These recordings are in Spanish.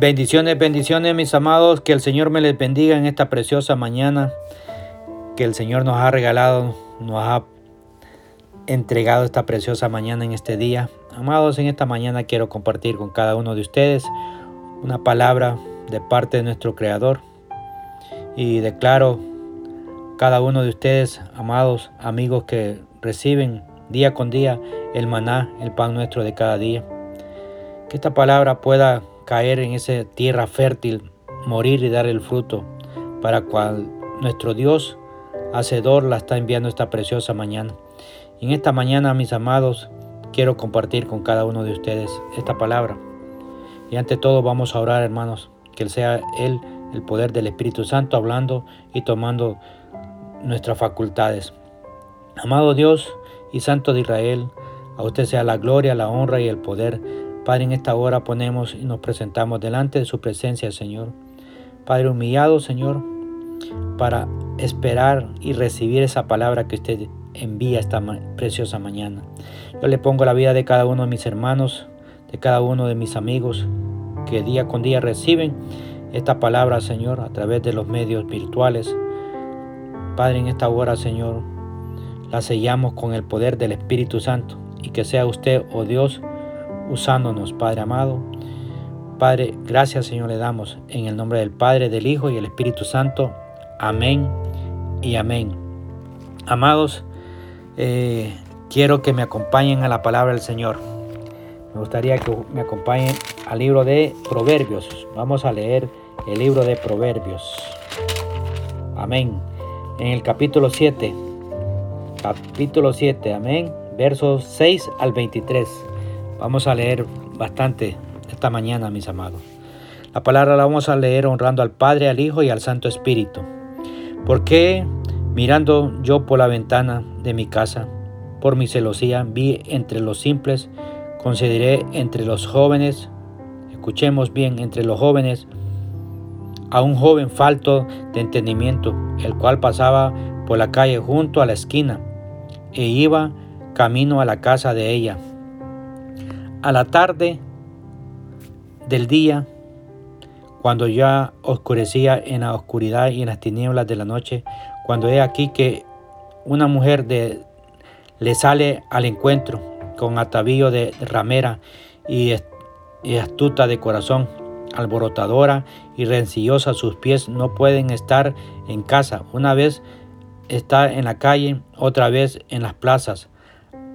Bendiciones, bendiciones mis amados, que el Señor me les bendiga en esta preciosa mañana que el Señor nos ha regalado, nos ha entregado esta preciosa mañana en este día. Amados, en esta mañana quiero compartir con cada uno de ustedes una palabra de parte de nuestro Creador y declaro cada uno de ustedes, amados amigos que reciben día con día el maná, el pan nuestro de cada día. Que esta palabra pueda caer en esa tierra fértil, morir y dar el fruto, para cual nuestro Dios Hacedor la está enviando esta preciosa mañana. En esta mañana, mis amados, quiero compartir con cada uno de ustedes esta palabra. Y ante todo vamos a orar, hermanos, que sea Él el poder del Espíritu Santo hablando y tomando nuestras facultades. Amado Dios y Santo de Israel, a usted sea la gloria, la honra y el poder Padre, en esta hora ponemos y nos presentamos delante de su presencia, Señor. Padre, humillado, Señor, para esperar y recibir esa palabra que usted envía esta preciosa mañana. Yo le pongo la vida de cada uno de mis hermanos, de cada uno de mis amigos que día con día reciben esta palabra, Señor, a través de los medios virtuales. Padre, en esta hora, Señor, la sellamos con el poder del Espíritu Santo y que sea usted, oh Dios, usándonos, Padre amado. Padre, gracias Señor le damos en el nombre del Padre, del Hijo y el Espíritu Santo. Amén y amén. Amados, eh, quiero que me acompañen a la palabra del Señor. Me gustaría que me acompañen al libro de Proverbios. Vamos a leer el libro de Proverbios. Amén. En el capítulo 7. Capítulo 7. Amén. Versos 6 al 23. Vamos a leer bastante esta mañana, mis amados. La palabra la vamos a leer honrando al Padre, al Hijo y al Santo Espíritu. Porque mirando yo por la ventana de mi casa, por mi celosía, vi entre los simples, consideré entre los jóvenes, escuchemos bien, entre los jóvenes, a un joven falto de entendimiento, el cual pasaba por la calle junto a la esquina e iba camino a la casa de ella a la tarde del día, cuando ya oscurecía en la oscuridad y en las tinieblas de la noche, cuando he aquí que una mujer de, le sale al encuentro con atavío de ramera y, y astuta de corazón, alborotadora y rencillosa, sus pies no pueden estar en casa. Una vez está en la calle, otra vez en las plazas,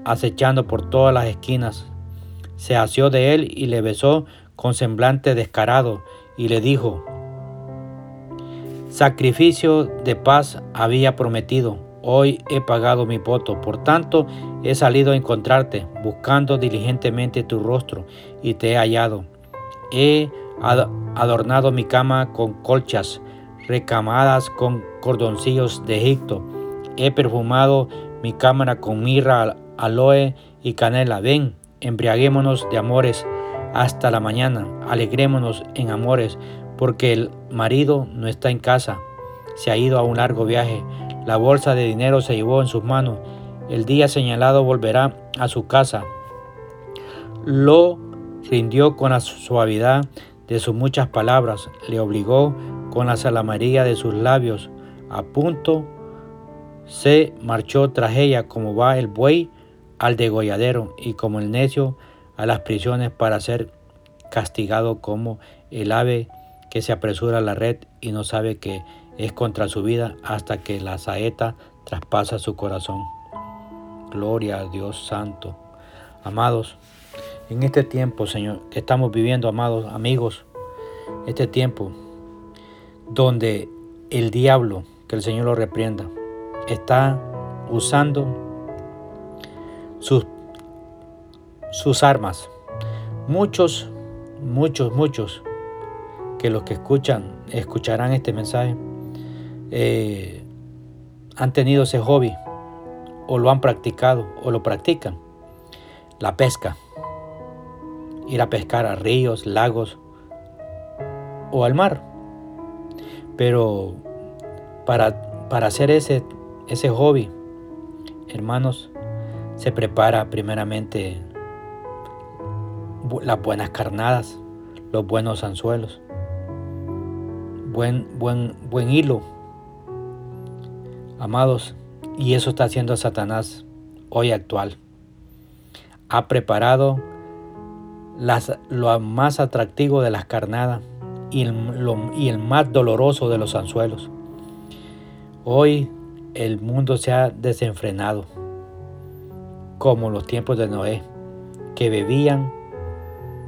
acechando por todas las esquinas se asió de él y le besó con semblante descarado y le dijo, Sacrificio de paz había prometido, hoy he pagado mi voto, por tanto he salido a encontrarte, buscando diligentemente tu rostro, y te he hallado. He adornado mi cama con colchas, recamadas con cordoncillos de Egipto. He perfumado mi cámara con mirra, aloe y canela. Ven, embriaguémonos de amores hasta la mañana, alegrémonos en amores, porque el marido no está en casa, se ha ido a un largo viaje, la bolsa de dinero se llevó en sus manos, el día señalado volverá a su casa. Lo rindió con la suavidad de sus muchas palabras, le obligó con la salamaría de sus labios, a punto se marchó tras ella como va el buey al degolladero y como el necio a las prisiones para ser castigado como el ave que se apresura a la red y no sabe que es contra su vida hasta que la saeta traspasa su corazón. Gloria a Dios Santo. Amados, en este tiempo, Señor, que estamos viviendo, amados amigos, este tiempo donde el diablo, que el Señor lo reprenda, está usando sus, sus armas. Muchos, muchos, muchos que los que escuchan, escucharán este mensaje, eh, han tenido ese hobby o lo han practicado o lo practican. La pesca. Ir a pescar a ríos, lagos o al mar. Pero para, para hacer ese, ese hobby, hermanos, se prepara primeramente las buenas carnadas, los buenos anzuelos. Buen, buen, buen hilo. Amados, y eso está haciendo Satanás hoy actual. Ha preparado las, lo más atractivo de las carnadas y y el más doloroso de los anzuelos. Hoy el mundo se ha desenfrenado, como los tiempos de Noé, que bebían,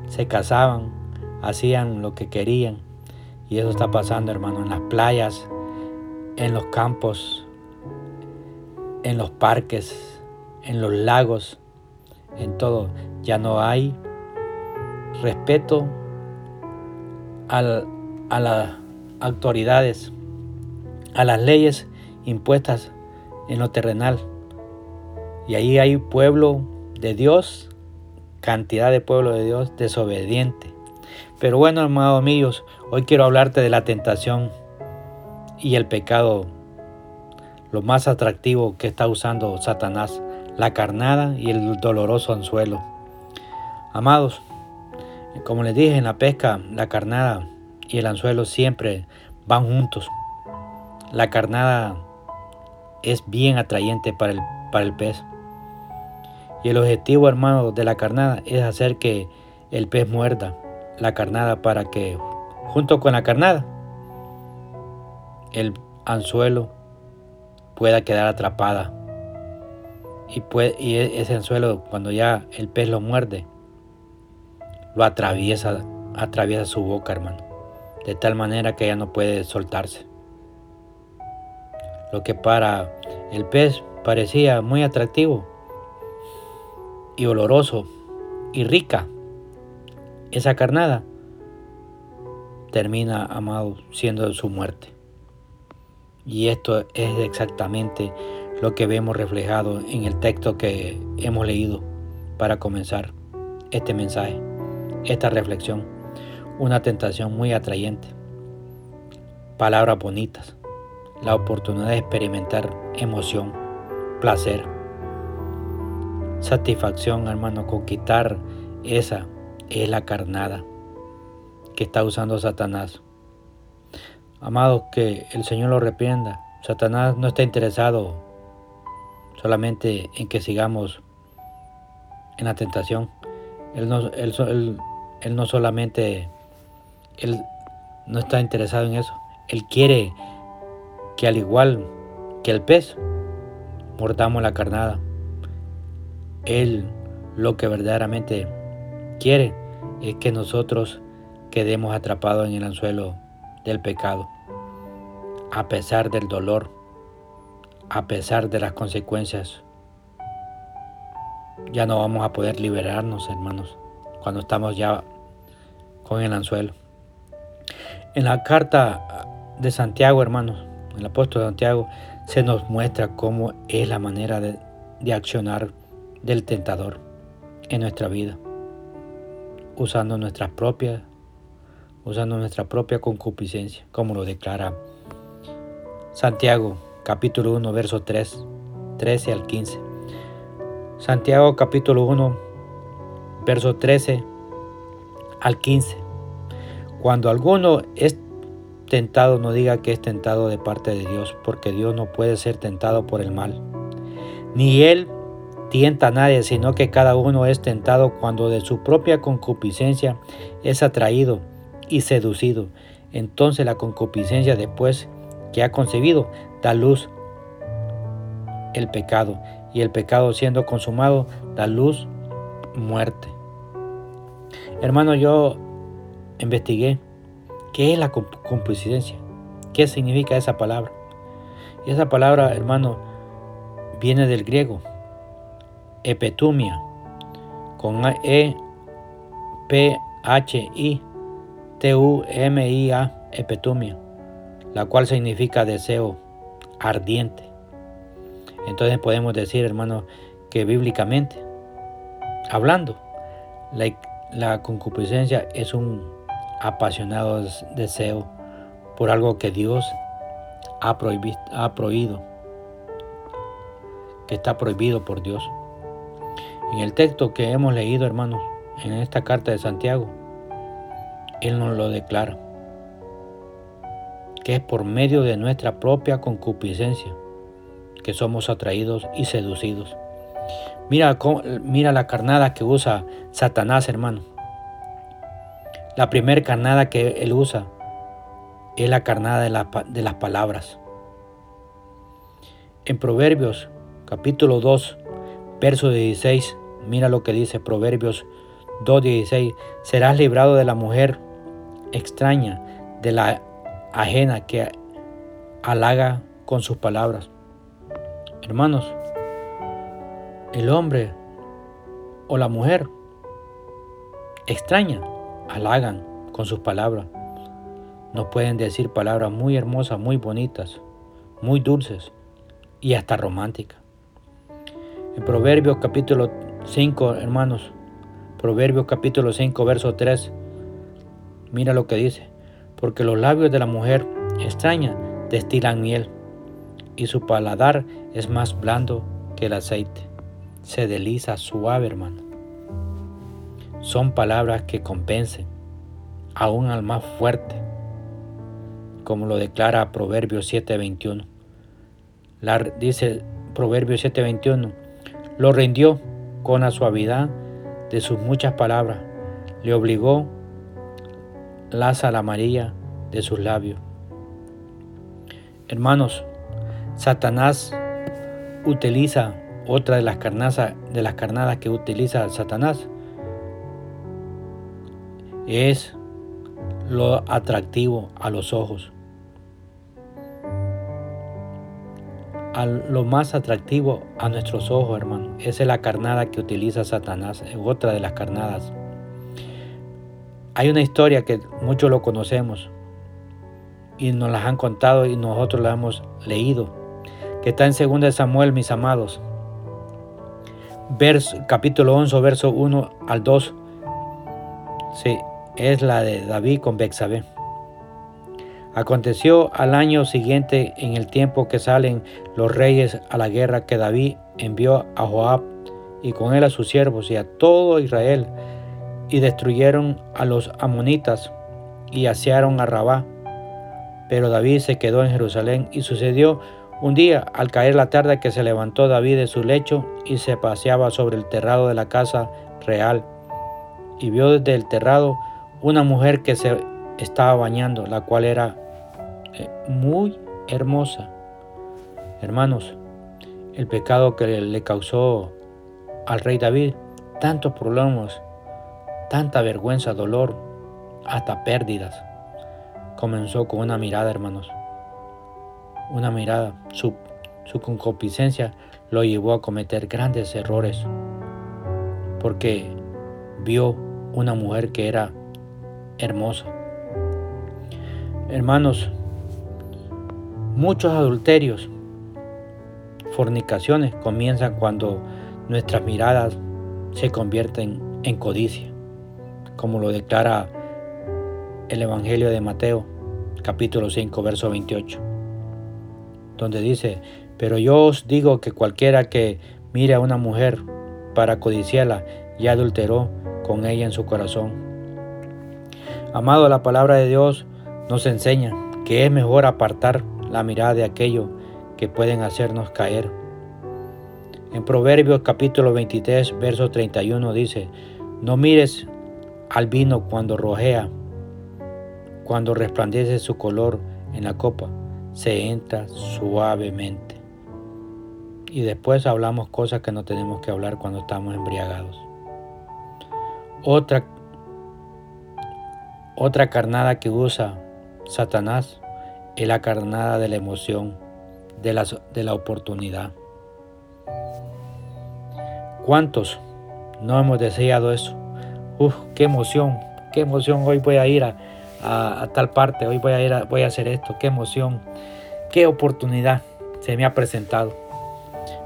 se casaban, hacían lo que querían. Y eso está pasando, hermano, en las playas, en los campos, en los parques, en los lagos, en todo. Ya no hay respeto a las autoridades, a las leyes impuestas en lo terrenal. Y ahí hay pueblo de Dios, cantidad de pueblo de Dios desobediente. Pero bueno, hermanos míos, hoy quiero hablarte de la tentación y el pecado, lo más atractivo que está usando Satanás, la carnada y el doloroso anzuelo. Amados, como les dije en la pesca, la carnada y el anzuelo siempre van juntos. La carnada es bien atrayente para el, para el pez. Y el objetivo, hermano, de la carnada es hacer que el pez muerda la carnada para que, junto con la carnada, el anzuelo pueda quedar atrapada. Y, puede, y e, ese anzuelo, cuando ya el pez lo muerde, lo atraviesa, atraviesa su boca, hermano. De tal manera que ya no puede soltarse. Lo que para el pez parecía muy atractivo y oloroso y rica, esa carnada termina, amado, siendo su muerte. Y esto es exactamente lo que vemos reflejado en el texto que hemos leído para comenzar este mensaje, esta reflexión. Una tentación muy atrayente. Palabras bonitas. La oportunidad de experimentar emoción, placer, satisfacción, hermano, conquistar esa es la carnada que está usando Satanás. Amados, que el Señor lo arrepienda. Satanás no está interesado solamente en que sigamos en la tentación. Él no, él, él no solamente, él no está interesado en eso. Él quiere que al igual que el pez, mordamos la carnada. Él lo que verdaderamente quiere es que nosotros quedemos atrapados en el anzuelo del pecado, a pesar del dolor, a pesar de las consecuencias. Ya no vamos a poder liberarnos, hermanos, cuando estamos ya con el anzuelo. En la carta de Santiago, hermanos, el apóstol Santiago, se nos muestra cómo es la manera de, de accionar del tentador en nuestra vida usando nuestras propias, usando nuestra propia concupiscencia, como lo declara Santiago capítulo 1, verso 3, 13 al 15. Santiago capítulo 1, verso 13 al 15. Cuando alguno es tentado, no diga que es tentado de parte de Dios, porque Dios no puede ser tentado por el mal. Ni Él tienta a nadie, sino que cada uno es tentado cuando de su propia concupiscencia es atraído y seducido. Entonces la concupiscencia después que ha concebido da luz el pecado y el pecado siendo consumado da luz muerte. Hermano, yo investigué qué es la concupiscencia, qué significa esa palabra. Y esa palabra, hermano, viene del griego epetumia, con E, P, H, I, T, U, M, I, A, epetumia, la cual significa deseo ardiente. Entonces podemos decir, hermano, que bíblicamente, hablando, la, concupiscencia es un apasionado deseo por algo que Dios ha prohibido, que está prohibido por Dios. En el texto que hemos leído, hermanos, en esta carta de Santiago, Él nos lo declara, que es por medio de nuestra propia concupiscencia que somos atraídos y seducidos. Mira, mira la carnada que usa Satanás, hermano. La primera carnada que él usa es la carnada de, de las palabras. En Proverbios capítulo 2, verso 16, mira lo que dice Proverbios 2.16, serás librado de la mujer extraña, de la ajena que halaga con sus palabras. Hermanos, el hombre o la mujer extraña halagan con sus palabras. Nos pueden decir palabras muy hermosas, muy bonitas, muy dulces y hasta románticas. En Proverbios capítulo 5, hermanos, Proverbios capítulo 5, verso 3, mira lo que dice, porque los labios de la mujer extraña destilan miel y su paladar es más blando que el aceite. Se desliza suave, hermano. Son palabras que compensen aún al más fuerte, como lo declara Proverbios 7:21. Dice Proverbios 7:21, lo rindió con la suavidad de sus muchas palabras, le obligó la sal amarilla de sus labios. Hermanos, Satanás utiliza otra de las, de las carnadas que utiliza Satanás. Es lo atractivo a los ojos. A lo más atractivo a nuestros ojos, hermano. Esa es la carnada que utiliza Satanás, otra de las carnadas. Hay una historia que muchos lo conocemos y nos las han contado y nosotros la hemos leído que está en 2 Samuel, mis amados. Verso, capítulo 11, verso 1 al 2. Sí, es la de David con Bexabé. Aconteció al año siguiente, en el tiempo que salen los reyes a la guerra, que David envió a Joab y con él a sus siervos y a todo Israel, y destruyeron a los amonitas y asearon a Rabá. Pero David se quedó en Jerusalén y sucedió un día, al caer la tarde, que se levantó David de su lecho y se paseaba sobre el terrado de la casa real, y vio desde el terrado una mujer que se estaba bañando, la cual era muy hermosa. Hermanos, el pecado que le causó al rey David, tantos problemas, tanta vergüenza, dolor, hasta pérdidas, comenzó con una mirada, hermanos una mirada, su, su concupiscencia lo llevó a cometer grandes errores, porque vio una mujer que era hermosa. Hermanos, muchos adulterios, fornicaciones comienzan cuando nuestras miradas se convierten en codicia, como lo declara el Evangelio de Mateo, capítulo 5, verso 28 donde dice, pero yo os digo que cualquiera que mire a una mujer para codiciarla, ya adulteró con ella en su corazón. Amado, la palabra de Dios nos enseña que es mejor apartar la mirada de aquello que pueden hacernos caer. En Proverbios capítulo 23, verso 31 dice, no mires al vino cuando rojea, cuando resplandece su color en la copa, se entra suavemente. Y después hablamos cosas que no tenemos que hablar cuando estamos embriagados. Otra, otra carnada que usa Satanás es la carnada de la emoción, de la, de la oportunidad. ¿Cuántos no hemos deseado eso? Uf, qué emoción, qué emoción hoy voy a ir a, a, tal parte, hoy voy a ir a, voy a hacer esto, qué emoción, qué oportunidad se me ha presentado.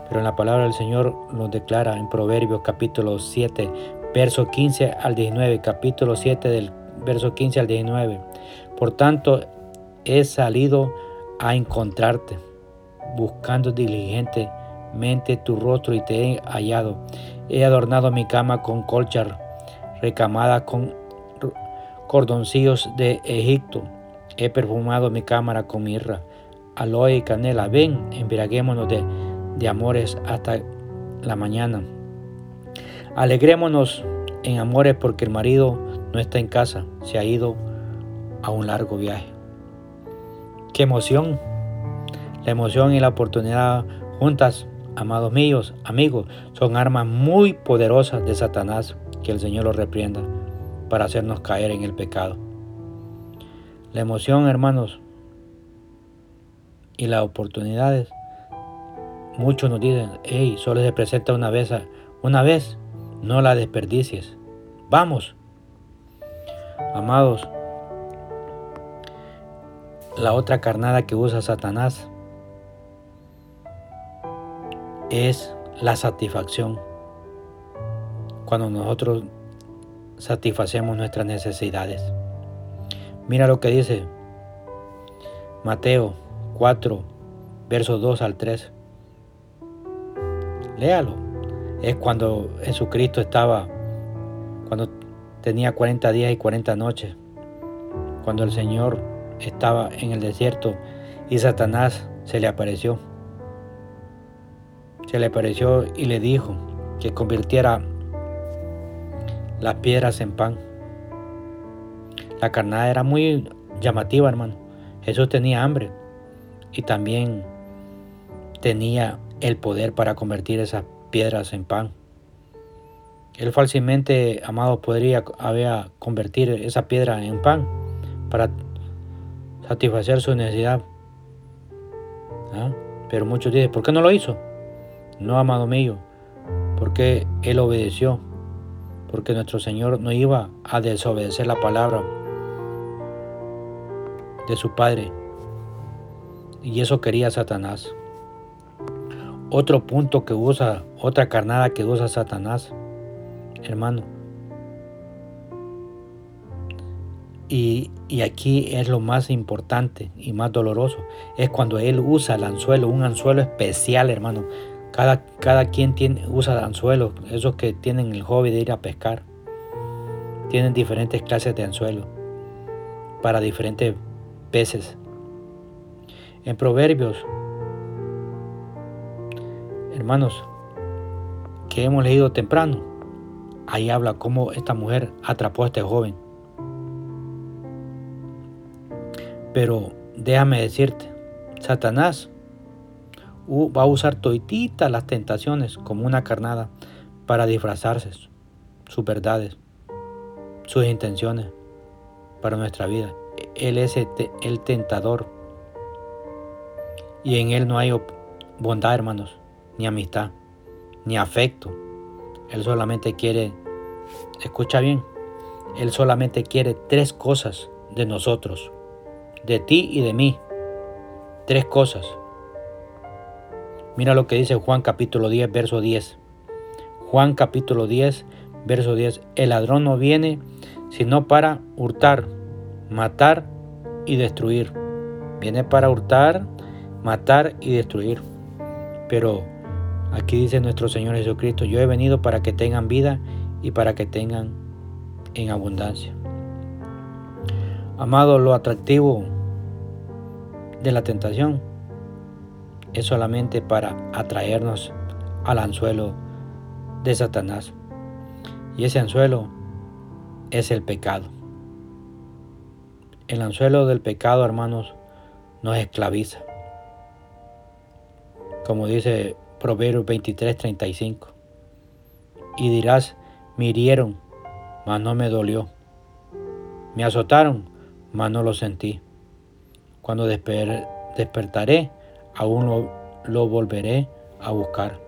Pero en la palabra del Señor nos declara en Proverbios capítulo 7, verso 15 al 19, capítulo 7 del verso 15 al 19. Por tanto, he salido a encontrarte, buscando diligentemente tu rostro y te he hallado. He adornado mi cama con colchar, recamada con cordoncillos de Egipto. He perfumado mi cámara con mirra, aloe y canela. Ven, embriaguémonos de, de amores hasta la mañana. Alegrémonos en amores porque el marido no está en casa, se ha ido a un largo viaje. ¡Qué emoción! La emoción y la oportunidad juntas, amados míos, amigos, son armas muy poderosas de Satanás, que el Señor los reprienda para hacernos caer en el pecado. La emoción, hermanos, y las oportunidades, muchos nos dicen, hey, solo se presenta una vez, una vez, no la desperdicies. Vamos. Amados, la otra carnada que usa Satanás es la satisfacción. Cuando nosotros satisfacemos nuestras necesidades. Mira lo que dice Mateo 4, versos 2 al 3. Léalo. Es cuando Jesucristo estaba, cuando tenía 40 días y 40 noches, cuando el Señor estaba en el desierto y Satanás se le apareció. Se le apareció y le dijo que convirtiera las piedras en pan. La carnada era muy llamativa, hermano. Jesús tenía hambre y también tenía el poder para convertir esas piedras en pan. Él fácilmente, amado, podría haber convertir esa piedra en pan para satisfacer su necesidad. ¿Ah? Pero muchos dicen, ¿por qué no lo hizo? No, amado mío, porque Él obedeció, porque nuestro Señor no iba a desobedecer la palabra de su Padre. Y eso quería Satanás. Otro punto que usa, otra carnada que usa Satanás, hermano, Y, aquí es lo más importante y más doloroso. Es cuando él usa el anzuelo, un anzuelo especial, hermano. Cada, cada quien tiene, usa anzuelos, esos que tienen el hobby de ir a pescar. Tienen diferentes clases de anzuelo para diferentes peces. En Proverbios, hermanos, que hemos leído temprano, ahí habla cómo esta mujer atrapó a este joven Pero déjame decirte, Satanás va a usar toititas las tentaciones como una carnada para disfrazarse sus verdades, sus intenciones para nuestra vida. Él es el tentador. Y en Él no hay bondad, hermanos, ni amistad, ni afecto. Él solamente quiere, escucha bien, Él solamente quiere tres cosas de nosotros de ti y de mí. Tres cosas. Mira lo que dice Juan capítulo 10, verso 10. Juan capítulo 10, verso 10. El ladrón no viene sino para hurtar, matar y destruir. Viene para hurtar, matar y destruir. Pero aquí dice nuestro Señor Jesucristo, yo he venido para que tengan vida y para que tengan en abundancia. Amado, lo atractivo de la tentación es solamente para atraernos al anzuelo de Satanás. Y ese anzuelo es el pecado. El anzuelo del pecado, hermanos, nos esclaviza. Como dice Proverbios 23, 35. Y dirás, me hirieron, mas no me dolió. Me azotaron, mas no lo sentí. Cuando despertaré, aún lo, volveré a buscar.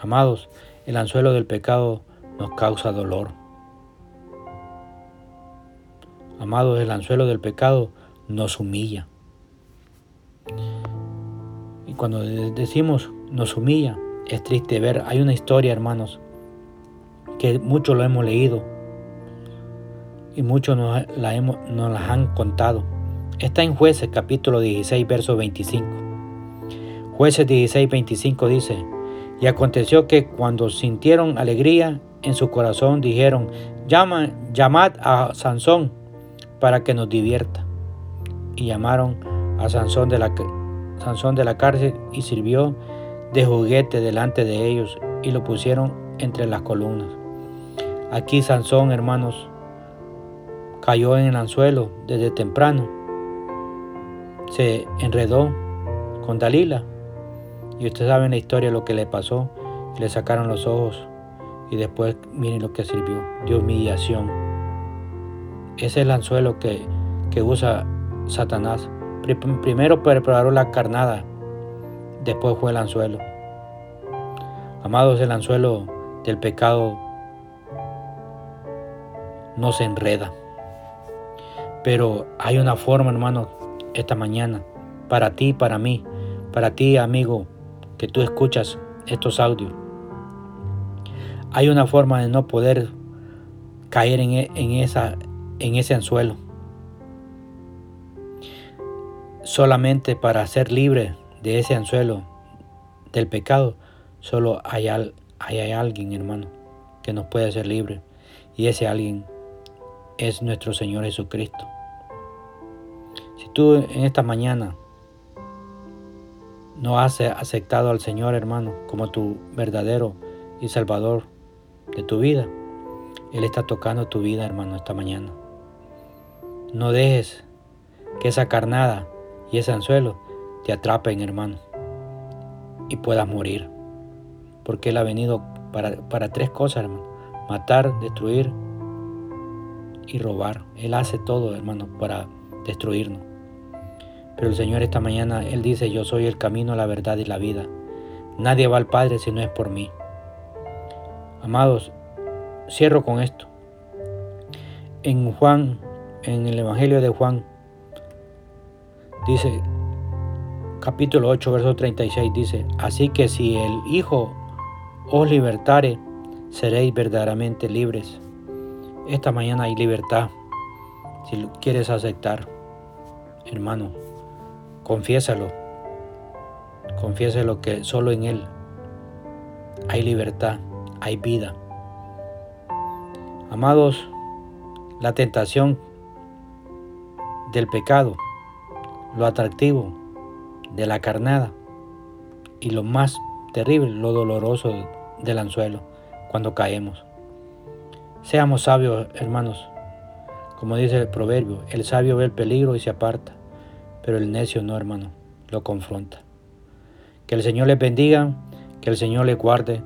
Amados, el anzuelo del pecado nos causa dolor. Amados, el anzuelo del pecado nos humilla. Y cuando decimos nos humilla, es triste ver, hay una historia, hermanos, que muchos lo hemos leído y muchos nos la, hemos, nos las han contado. Está en jueces capítulo 16, verso 25. Jueces 16, 25 dice, y aconteció que cuando sintieron alegría en su corazón, dijeron, Llama, llamad a Sansón para que nos divierta. Y llamaron a Sansón de la, Sansón de la cárcel y sirvió de juguete delante de ellos y lo pusieron entre las columnas. Aquí Sansón, hermanos, cayó en el anzuelo desde temprano. Se enredó con Dalila. Y ustedes saben la historia, lo que le pasó. Le sacaron los ojos y después miren lo que sirvió, de humillación. Ese es el anzuelo que, que usa Satanás. Primero preparó la carnada, después fue el anzuelo. Amados, el anzuelo del pecado no se enreda. Pero hay una forma, hermano, esta mañana, para ti, para mí, para ti, amigo, que tú escuchas estos audios hay una forma de no poder caer en, e, esa, en ese anzuelo. Solamente para ser libre de ese anzuelo del pecado, solo hay, hay alguien, hermano, que nos puede hacer libre. Y ese alguien es nuestro Señor Jesucristo. Tú en esta mañana no has aceptado al Señor, hermano, como tu verdadero y Salvador, de tu vida. Él está tocando tu vida, hermano, esta mañana. No dejes que esa carnada y ese anzuelo te atrapen, hermano, y puedas morir. Porque Él ha venido para, para tres cosas, hermano. Matar, destruir y robar. Él hace todo, hermano, para destruirnos. Pero el Señor esta mañana, Él dice, yo soy el camino, la verdad y la vida. Nadie va al Padre si no es por mí. Amados, cierro con esto. En Juan, en el Evangelio de Juan, dice, capítulo 8, verso 36, dice, así que si el Hijo os libertare, seréis verdaderamente libres. Esta mañana hay libertad, si lo quieres aceptar, hermano, confiésalo, confiésalo que solo en Él hay libertad hay vida. Amados, la tentación del pecado, lo atractivo de la carnada y lo más terrible, lo doloroso del anzuelo cuando caemos. Seamos sabios, hermanos. Como dice el proverbio, el sabio ve el peligro y se aparta, pero el necio no, hermano, lo confronta. Que el Señor les bendiga, que el Señor les guarde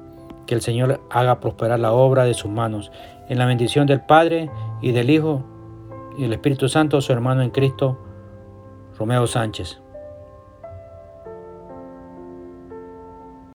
que el Señor haga prosperar la obra de sus manos. En la bendición del Padre y del Hijo y del Espíritu Santo, su hermano en Cristo, Romeo Sánchez.